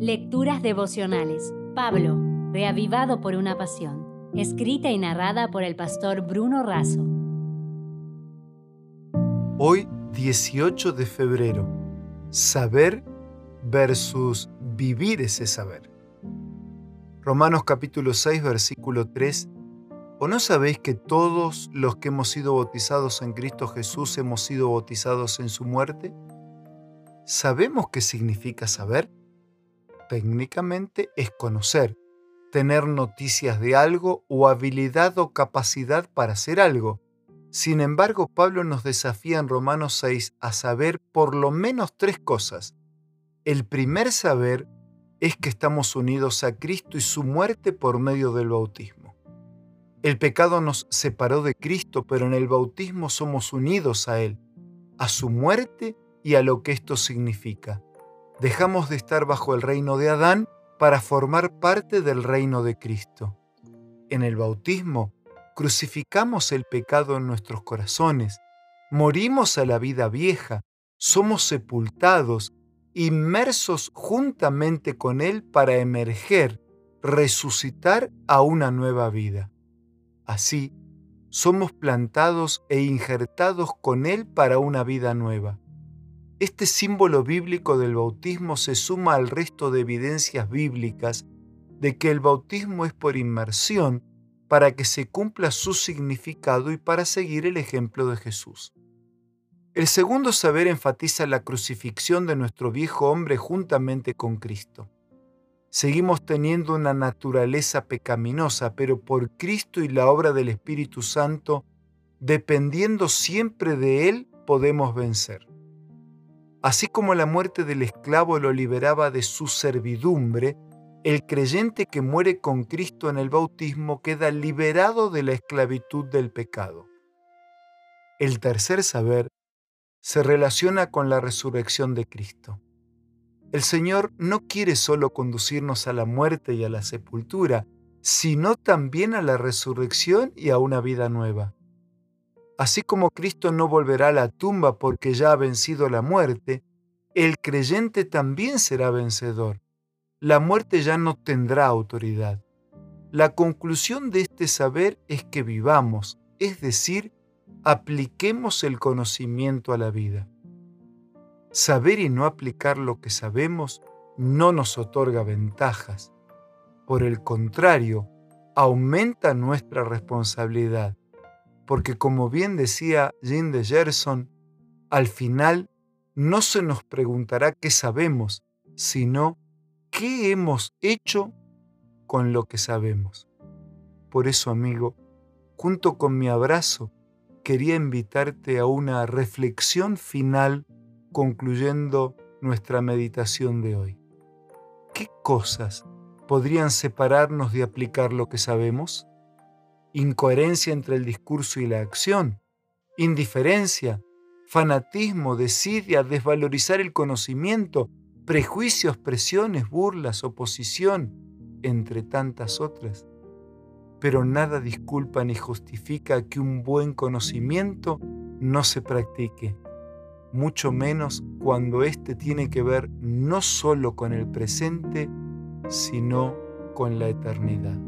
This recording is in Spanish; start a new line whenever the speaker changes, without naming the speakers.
Lecturas devocionales. Pablo, reavivado por una pasión. Escrita y narrada por el pastor Bruno Razo.
Hoy, 18 de febrero. Saber versus vivir ese saber. Romanos capítulo 6, versículo 3. ¿O no sabéis que todos los que hemos sido bautizados en Cristo Jesús hemos sido bautizados en su muerte? ¿Sabemos qué significa saber? Técnicamente es conocer, tener noticias de algo o habilidad o capacidad para hacer algo. Sin embargo, Pablo nos desafía en Romanos 6 a saber por lo menos tres cosas. El primer saber es que estamos unidos a Cristo y su muerte por medio del bautismo. El pecado nos separó de Cristo, pero en el bautismo somos unidos a Él, a su muerte y a lo que esto significa. Dejamos de estar bajo el reino de Adán para formar parte del reino de Cristo. En el bautismo, crucificamos el pecado en nuestros corazones, morimos a la vida vieja, somos sepultados, inmersos juntamente con Él para emerger, resucitar a una nueva vida. Así, somos plantados e injertados con Él para una vida nueva. Este símbolo bíblico del bautismo se suma al resto de evidencias bíblicas de que el bautismo es por inmersión para que se cumpla su significado y para seguir el ejemplo de Jesús. El segundo saber enfatiza la crucifixión de nuestro viejo hombre juntamente con Cristo. Seguimos teniendo una naturaleza pecaminosa, pero por Cristo y la obra del Espíritu Santo, dependiendo siempre de Él, podemos vencer. Así como la muerte del esclavo lo liberaba de su servidumbre, el creyente que muere con Cristo en el bautismo queda liberado de la esclavitud del pecado. El tercer saber se relaciona con la resurrección de Cristo. El Señor no quiere solo conducirnos a la muerte y a la sepultura, sino también a la resurrección y a una vida nueva. Así como Cristo no volverá a la tumba porque ya ha vencido la muerte, el creyente también será vencedor. La muerte ya no tendrá autoridad. La conclusión de este saber es que vivamos, es decir, apliquemos el conocimiento a la vida. Saber y no aplicar lo que sabemos no nos otorga ventajas. Por el contrario, aumenta nuestra responsabilidad porque como bien decía Jean de Gerson, al final no se nos preguntará qué sabemos, sino qué hemos hecho con lo que sabemos. Por eso, amigo, junto con mi abrazo, quería invitarte a una reflexión final concluyendo nuestra meditación de hoy. ¿Qué cosas podrían separarnos de aplicar lo que sabemos? Incoherencia entre el discurso y la acción, indiferencia, fanatismo, desidia, desvalorizar el conocimiento, prejuicios, presiones, burlas, oposición, entre tantas otras. Pero nada disculpa ni justifica que un buen conocimiento no se practique, mucho menos cuando éste tiene que ver no solo con el presente, sino con la eternidad.